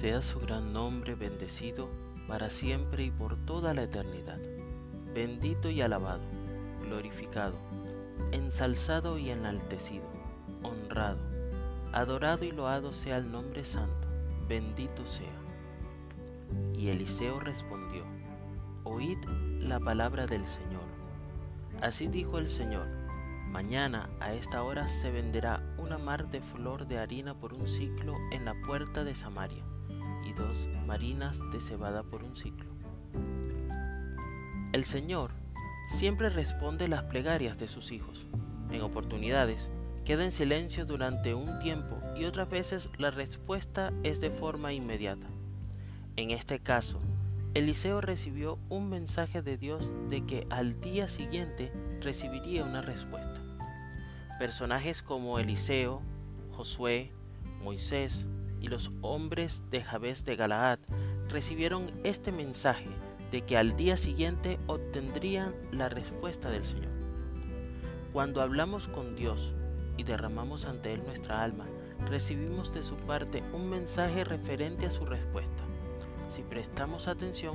Sea su gran nombre bendecido para siempre y por toda la eternidad. Bendito y alabado, glorificado, ensalzado y enaltecido, honrado, adorado y loado sea el nombre santo, bendito sea. Y Eliseo respondió, Oíd la palabra del Señor. Así dijo el Señor, mañana a esta hora se venderá una mar de flor de harina por un ciclo en la puerta de Samaria marinas de cebada por un ciclo. El Señor siempre responde las plegarias de sus hijos. En oportunidades, queda en silencio durante un tiempo y otras veces la respuesta es de forma inmediata. En este caso, Eliseo recibió un mensaje de Dios de que al día siguiente recibiría una respuesta. Personajes como Eliseo, Josué, Moisés, y los hombres de Jabes de Galaad recibieron este mensaje de que al día siguiente obtendrían la respuesta del Señor. Cuando hablamos con Dios y derramamos ante Él nuestra alma, recibimos de su parte un mensaje referente a su respuesta. Si prestamos atención,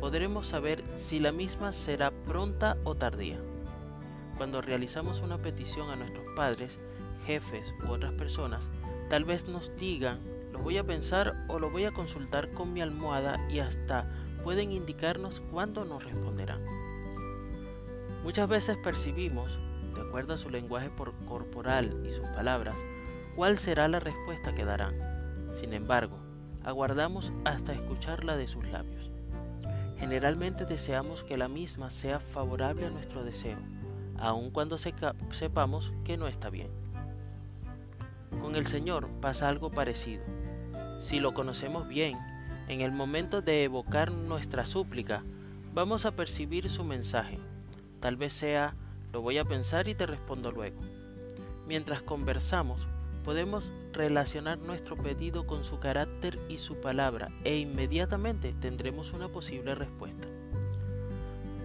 podremos saber si la misma será pronta o tardía. Cuando realizamos una petición a nuestros padres, jefes u otras personas, tal vez nos digan lo voy a pensar o lo voy a consultar con mi almohada y hasta pueden indicarnos cuándo nos responderán. Muchas veces percibimos, de acuerdo a su lenguaje corporal y sus palabras, cuál será la respuesta que darán. Sin embargo, aguardamos hasta escucharla de sus labios. Generalmente deseamos que la misma sea favorable a nuestro deseo, aun cuando sepamos que no está bien. Con el Señor pasa algo parecido. Si lo conocemos bien, en el momento de evocar nuestra súplica, vamos a percibir su mensaje. Tal vez sea, lo voy a pensar y te respondo luego. Mientras conversamos, podemos relacionar nuestro pedido con su carácter y su palabra e inmediatamente tendremos una posible respuesta.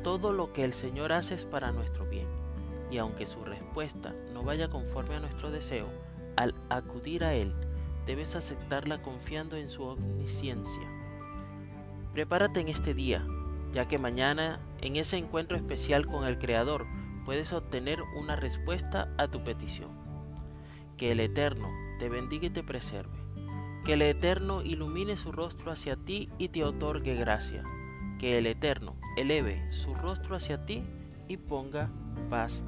Todo lo que el Señor hace es para nuestro bien, y aunque su respuesta no vaya conforme a nuestro deseo, al acudir a Él, debes aceptarla confiando en su omnisciencia. Prepárate en este día, ya que mañana, en ese encuentro especial con el Creador, puedes obtener una respuesta a tu petición. Que el Eterno te bendiga y te preserve. Que el Eterno ilumine su rostro hacia ti y te otorgue gracia. Que el Eterno eleve su rostro hacia ti y ponga paz